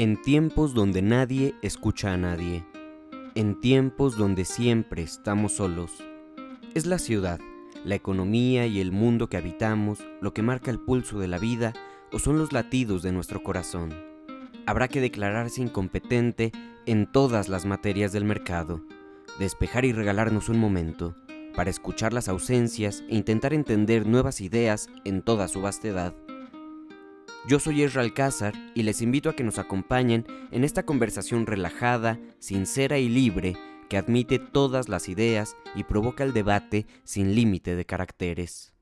En tiempos donde nadie escucha a nadie, en tiempos donde siempre estamos solos, es la ciudad, la economía y el mundo que habitamos lo que marca el pulso de la vida o son los latidos de nuestro corazón. Habrá que declararse incompetente en todas las materias del mercado, despejar y regalarnos un momento para escuchar las ausencias e intentar entender nuevas ideas en toda su vastedad. Yo soy Ezra Alcázar y les invito a que nos acompañen en esta conversación relajada, sincera y libre que admite todas las ideas y provoca el debate sin límite de caracteres.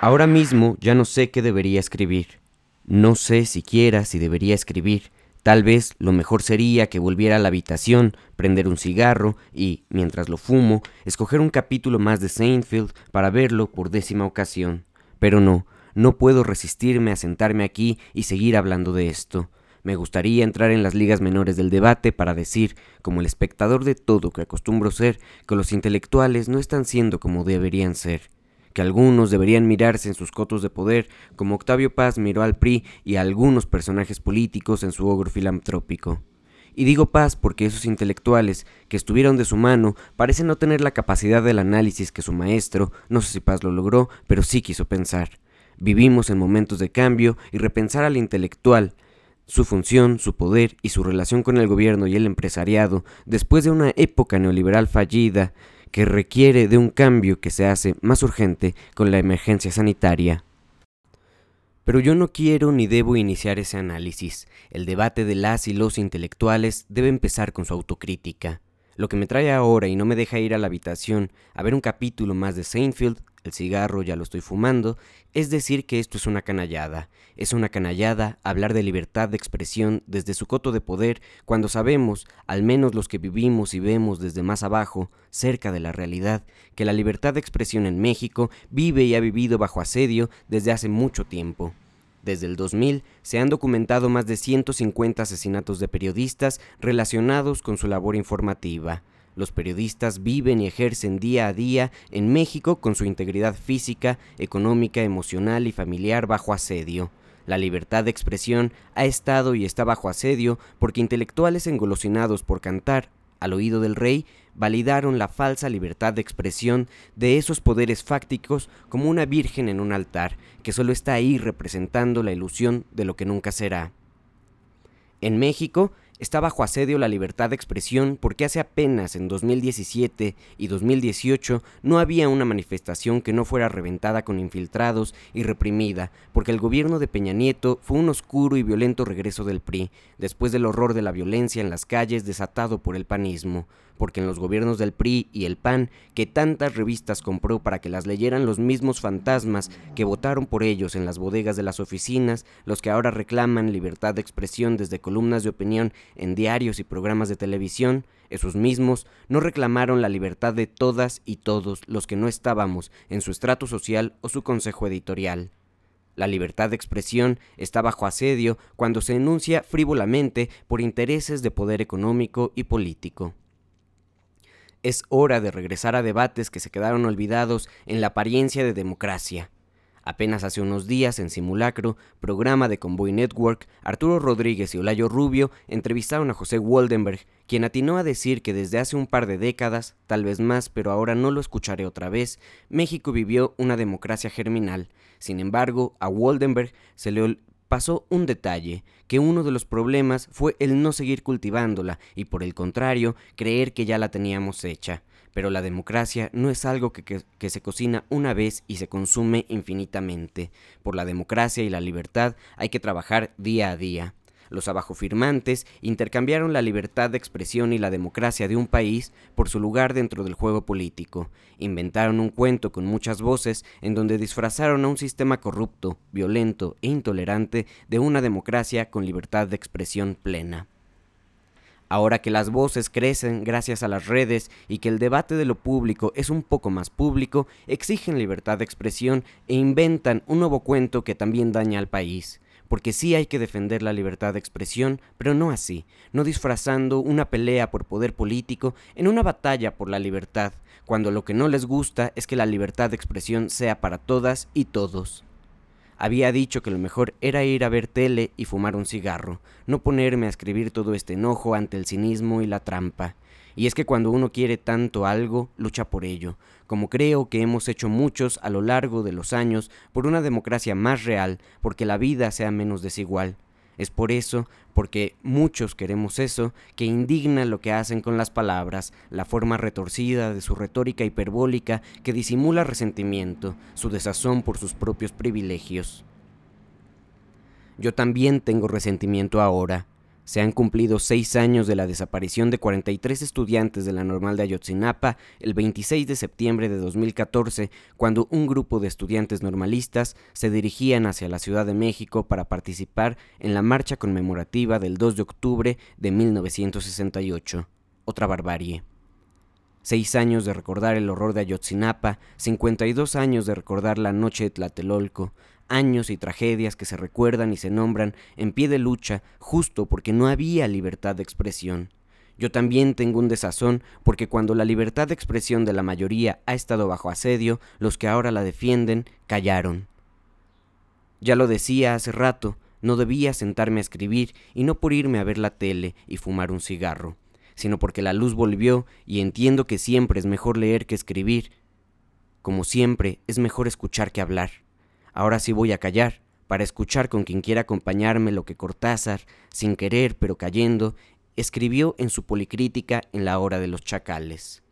Ahora mismo ya no sé qué debería escribir. No sé siquiera si debería escribir. Tal vez lo mejor sería que volviera a la habitación, prender un cigarro y, mientras lo fumo, escoger un capítulo más de Seinfeld para verlo por décima ocasión. Pero no, no puedo resistirme a sentarme aquí y seguir hablando de esto. Me gustaría entrar en las ligas menores del debate para decir, como el espectador de todo que acostumbro ser, que los intelectuales no están siendo como deberían ser, que algunos deberían mirarse en sus cotos de poder, como Octavio Paz miró al PRI y a algunos personajes políticos en su ogro filantrópico. Y digo paz porque esos intelectuales que estuvieron de su mano parecen no tener la capacidad del análisis que su maestro, no sé si Paz lo logró, pero sí quiso pensar. Vivimos en momentos de cambio y repensar al intelectual, su función, su poder y su relación con el gobierno y el empresariado después de una época neoliberal fallida que requiere de un cambio que se hace más urgente con la emergencia sanitaria. Pero yo no quiero ni debo iniciar ese análisis. El debate de las y los intelectuales debe empezar con su autocrítica. Lo que me trae ahora y no me deja ir a la habitación a ver un capítulo más de Seinfeld, el cigarro ya lo estoy fumando, es decir que esto es una canallada. Es una canallada hablar de libertad de expresión desde su coto de poder cuando sabemos, al menos los que vivimos y vemos desde más abajo, cerca de la realidad, que la libertad de expresión en México vive y ha vivido bajo asedio desde hace mucho tiempo. Desde el 2000 se han documentado más de 150 asesinatos de periodistas relacionados con su labor informativa. Los periodistas viven y ejercen día a día en México con su integridad física, económica, emocional y familiar bajo asedio. La libertad de expresión ha estado y está bajo asedio porque intelectuales engolosinados por cantar al oído del rey validaron la falsa libertad de expresión de esos poderes fácticos como una virgen en un altar que solo está ahí representando la ilusión de lo que nunca será. En México, está bajo asedio la libertad de expresión porque hace apenas en 2017 y 2018 no había una manifestación que no fuera reventada con infiltrados y reprimida, porque el gobierno de Peña Nieto fue un oscuro y violento regreso del PRI, después del horror de la violencia en las calles desatado por el panismo porque en los gobiernos del PRI y el PAN, que tantas revistas compró para que las leyeran los mismos fantasmas que votaron por ellos en las bodegas de las oficinas, los que ahora reclaman libertad de expresión desde columnas de opinión en diarios y programas de televisión, esos mismos no reclamaron la libertad de todas y todos los que no estábamos en su estrato social o su consejo editorial. La libertad de expresión está bajo asedio cuando se enuncia frívolamente por intereses de poder económico y político. Es hora de regresar a debates que se quedaron olvidados en la apariencia de democracia. Apenas hace unos días, en Simulacro, programa de Convoy Network, Arturo Rodríguez y Olayo Rubio entrevistaron a José Waldenberg, quien atinó a decir que desde hace un par de décadas, tal vez más, pero ahora no lo escucharé otra vez, México vivió una democracia germinal. Sin embargo, a Waldenberg se le pasó un detalle, que uno de los problemas fue el no seguir cultivándola y por el contrario creer que ya la teníamos hecha. Pero la democracia no es algo que, que, se cocina una vez y se consume infinitamente. Por la democracia y la libertad hay que trabajar día a día. Los abajofirmantes intercambiaron la libertad de expresión y la democracia de un país por su lugar dentro del juego político. Inventaron un cuento con muchas voces en donde disfrazaron a un sistema corrupto, violento e intolerante de una democracia con libertad de expresión plena. Ahora que las voces crecen gracias a las redes y que el debate de lo público es un poco más público, exigen libertad de expresión e inventan un nuevo cuento que también daña al país porque sí hay que defender la libertad de expresión, pero no así, no disfrazando una pelea por poder político en una batalla por la libertad, cuando lo que no les gusta es que la libertad de expresión sea para todas y todos. Había dicho que lo mejor era ir a ver tele y fumar un cigarro, no ponerme a escribir todo este enojo ante el cinismo y la trampa. Y es que cuando uno quiere tanto algo, lucha por ello, como creo que hemos hecho muchos a lo largo de los años por una democracia más real, porque la vida sea menos desigual. Es por eso, porque muchos queremos eso, que indigna lo que hacen con las palabras, la forma retorcida de su retórica hiperbólica que disimula resentimiento, su desazón por sus propios privilegios. Yo también tengo resentimiento ahora, se han cumplido seis años de la desaparición de 43 estudiantes de la normal de Ayotzinapa el 26 de septiembre de 2014, cuando un grupo de estudiantes normalistas se dirigían hacia la Ciudad de México para participar en la marcha conmemorativa del 2 de octubre de 1968. Otra barbarie. Seis años de recordar el horror de Ayotzinapa, 52 años de recordar la noche de Tlatelolco, años y tragedias que se recuerdan y se nombran en pie de lucha justo porque no había libertad de expresión. Yo también tengo un desazón porque cuando la libertad de expresión de la mayoría ha estado bajo asedio, los que ahora la defienden callaron. Ya lo decía hace rato, no debía sentarme a escribir y no por irme a ver la tele y fumar un cigarro, sino porque la luz volvió y entiendo que siempre es mejor leer que escribir. Como siempre, es mejor escuchar que hablar. Ahora sí voy a callar, para escuchar con quien quiera acompañarme lo que Cortázar, sin querer pero cayendo, escribió en su policrítica en la hora de los chacales.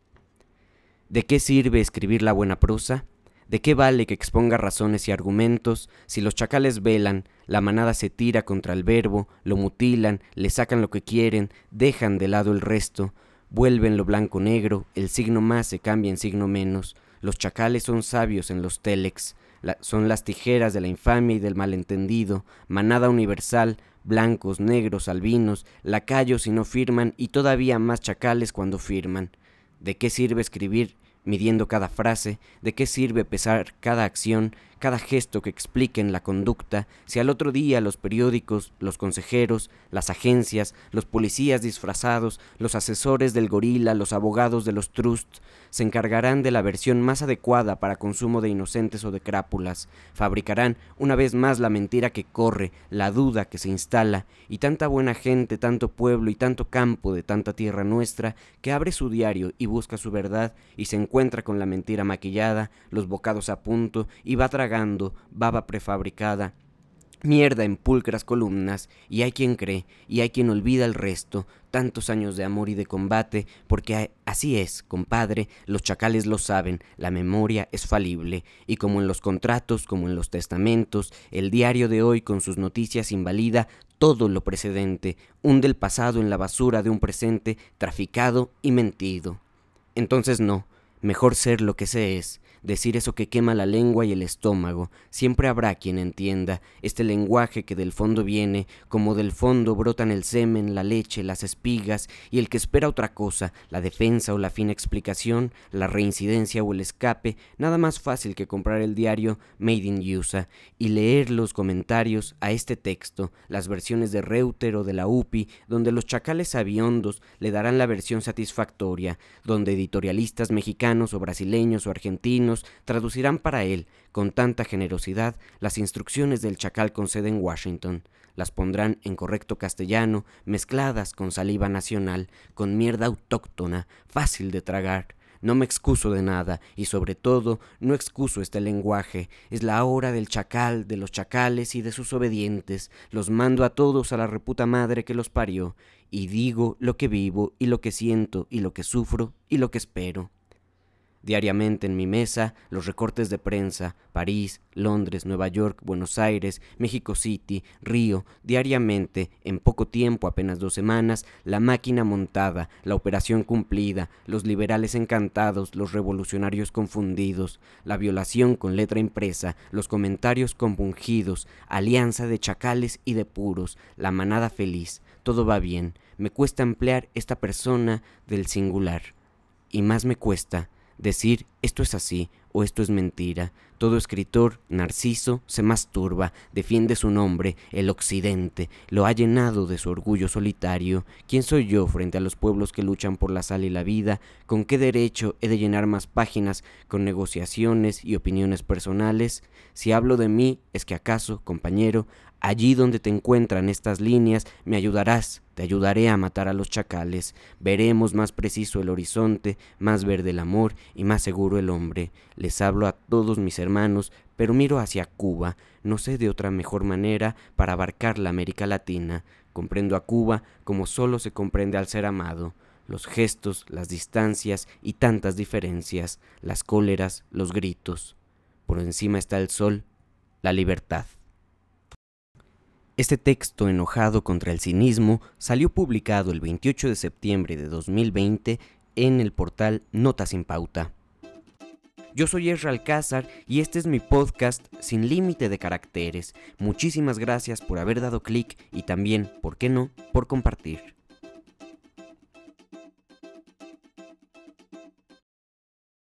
¿De qué sirve escribir la buena prosa? ¿De qué vale que exponga razones y argumentos si los chacales velan, la manada se tira contra el verbo, lo mutilan, le sacan lo que quieren, dejan de lado el resto, vuelven lo blanco negro, el signo más se cambia en signo menos, los chacales son sabios en los telex, son las tijeras de la infamia y del malentendido, manada universal, blancos, negros, albinos, lacayos si no firman y todavía más chacales cuando firman. ¿De qué sirve escribir midiendo cada frase, de qué sirve pesar cada acción, cada gesto que expliquen la conducta, si al otro día los periódicos, los consejeros, las agencias, los policías disfrazados, los asesores del gorila, los abogados de los trusts, se encargarán de la versión más adecuada para consumo de inocentes o de crápulas, fabricarán una vez más la mentira que corre, la duda que se instala, y tanta buena gente, tanto pueblo y tanto campo de tanta tierra nuestra, que abre su diario y busca su verdad y se encuentra con la mentira maquillada, los bocados a punto, y va baba prefabricada, mierda en pulcras columnas, y hay quien cree, y hay quien olvida el resto, tantos años de amor y de combate, porque así es, compadre, los chacales lo saben, la memoria es falible, y como en los contratos, como en los testamentos, el diario de hoy con sus noticias invalida todo lo precedente, hunde el pasado en la basura de un presente traficado y mentido. Entonces no, mejor ser lo que se es, decir eso que quema la lengua y el estómago. Siempre habrá quien entienda este lenguaje que del fondo viene, como del fondo brotan el semen, la leche, las espigas, y el que espera otra cosa, la defensa o la fina explicación, la reincidencia o el escape, nada más fácil que comprar el diario Made in USA y leer los comentarios a este texto, las versiones de Reuter o de la UPI, donde los chacales aviondos le darán la versión satisfactoria, donde editorialistas mexicanos o brasileños o argentinos traducirán para él, con tanta generosidad, las instrucciones del chacal con sede en Washington. Las pondrán en correcto castellano, mezcladas con saliva nacional, con mierda autóctona, fácil de tragar. No me excuso de nada, y sobre todo no excuso este lenguaje. Es la hora del chacal, de los chacales y de sus obedientes. Los mando a todos a la reputa madre que los parió, y digo lo que vivo, y lo que siento, y lo que sufro, y lo que espero. Diariamente en mi mesa los recortes de prensa, París, Londres, Nueva York, Buenos Aires, México City, Río, diariamente, en poco tiempo, apenas dos semanas, la máquina montada, la operación cumplida, los liberales encantados, los revolucionarios confundidos, la violación con letra impresa, los comentarios compungidos, alianza de chacales y de puros, la manada feliz, todo va bien, me cuesta emplear esta persona del singular, y más me cuesta decir esto es así o esto es mentira. Todo escritor, Narciso, se masturba, defiende su nombre, el Occidente, lo ha llenado de su orgullo solitario. ¿Quién soy yo frente a los pueblos que luchan por la sal y la vida? ¿Con qué derecho he de llenar más páginas con negociaciones y opiniones personales? Si hablo de mí, es que acaso, compañero, Allí donde te encuentran estas líneas, me ayudarás, te ayudaré a matar a los chacales. Veremos más preciso el horizonte, más verde el amor y más seguro el hombre. Les hablo a todos mis hermanos, pero miro hacia Cuba. No sé de otra mejor manera para abarcar la América Latina. Comprendo a Cuba como solo se comprende al ser amado. Los gestos, las distancias y tantas diferencias, las cóleras, los gritos. Por encima está el sol, la libertad. Este texto enojado contra el cinismo salió publicado el 28 de septiembre de 2020 en el portal Notas sin Pauta. Yo soy Ezra Alcázar y este es mi podcast sin límite de caracteres. Muchísimas gracias por haber dado clic y también, ¿por qué no?, por compartir.